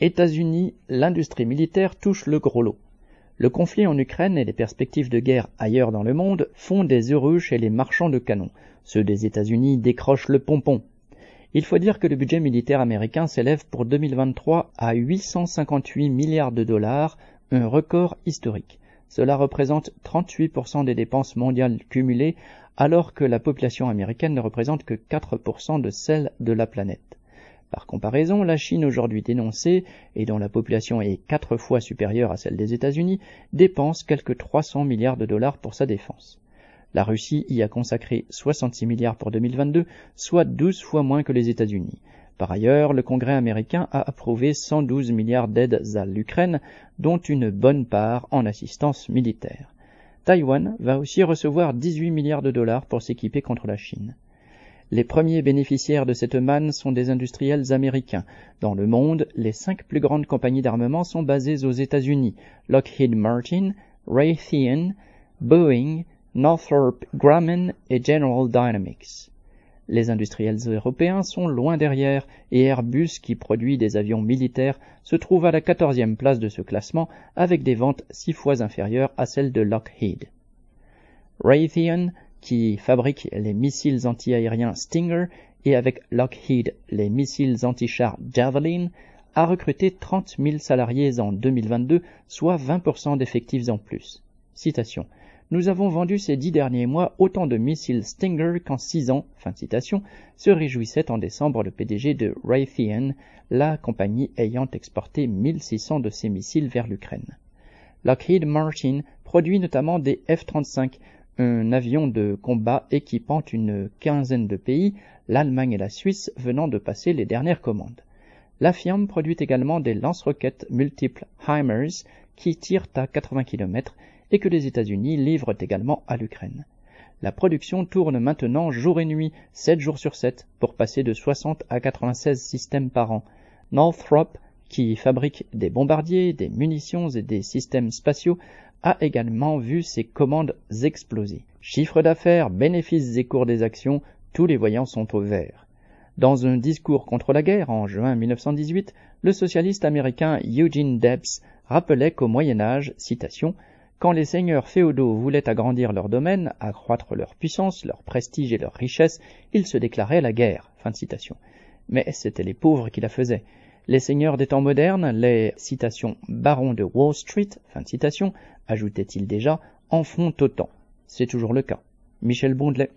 États-Unis, l'industrie militaire touche le gros lot. Le conflit en Ukraine et les perspectives de guerre ailleurs dans le monde font des heureux chez les marchands de canons. Ceux des États-Unis décrochent le pompon. Il faut dire que le budget militaire américain s'élève pour 2023 à 858 milliards de dollars, un record historique. Cela représente 38% des dépenses mondiales cumulées, alors que la population américaine ne représente que 4% de celle de la planète. Par comparaison, la Chine aujourd'hui dénoncée, et dont la population est quatre fois supérieure à celle des États-Unis, dépense quelques 300 milliards de dollars pour sa défense. La Russie y a consacré 66 milliards pour 2022, soit 12 fois moins que les États-Unis. Par ailleurs, le Congrès américain a approuvé 112 milliards d'aides à l'Ukraine, dont une bonne part en assistance militaire. Taïwan va aussi recevoir 18 milliards de dollars pour s'équiper contre la Chine. Les premiers bénéficiaires de cette manne sont des industriels américains. Dans le monde, les cinq plus grandes compagnies d'armement sont basées aux États-Unis Lockheed Martin, Raytheon, Boeing, Northrop Grumman et General Dynamics. Les industriels européens sont loin derrière et Airbus, qui produit des avions militaires, se trouve à la quatorzième place de ce classement avec des ventes six fois inférieures à celles de Lockheed. Raytheon, qui fabrique les missiles antiaériens Stinger et avec Lockheed les missiles anti-chars Javelin, a recruté 30 000 salariés en 2022, soit 20% d'effectifs en plus. Citation. Nous avons vendu ces dix derniers mois autant de missiles Stinger qu'en six ans, se réjouissait en décembre le PDG de Raytheon, la compagnie ayant exporté 1600 de ces missiles vers l'Ukraine. Lockheed Martin produit notamment des F-35, un avion de combat équipant une quinzaine de pays, l'Allemagne et la Suisse venant de passer les dernières commandes. La firme produit également des lance-roquettes multiples HIMARS qui tirent à 80 km et que les États-Unis livrent également à l'Ukraine. La production tourne maintenant jour et nuit, 7 jours sur 7, pour passer de 60 à 96 systèmes par an. Northrop, qui fabrique des bombardiers, des munitions et des systèmes spatiaux, a également vu ses commandes exploser. Chiffre d'affaires, bénéfices et cours des actions, tous les voyants sont au vert. Dans un discours contre la guerre en juin 1918, le socialiste américain Eugene Debs rappelait qu'au Moyen Âge, citation, quand les seigneurs féodaux voulaient agrandir leur domaine, accroître leur puissance, leur prestige et leur richesse, ils se déclaraient la guerre. Fin de citation. Mais c'étaient les pauvres qui la faisaient. Les seigneurs des temps modernes, les citations barons de Wall Street, fin de citation, ajoutait-il déjà, en font autant. C'est toujours le cas. Michel Bondelet.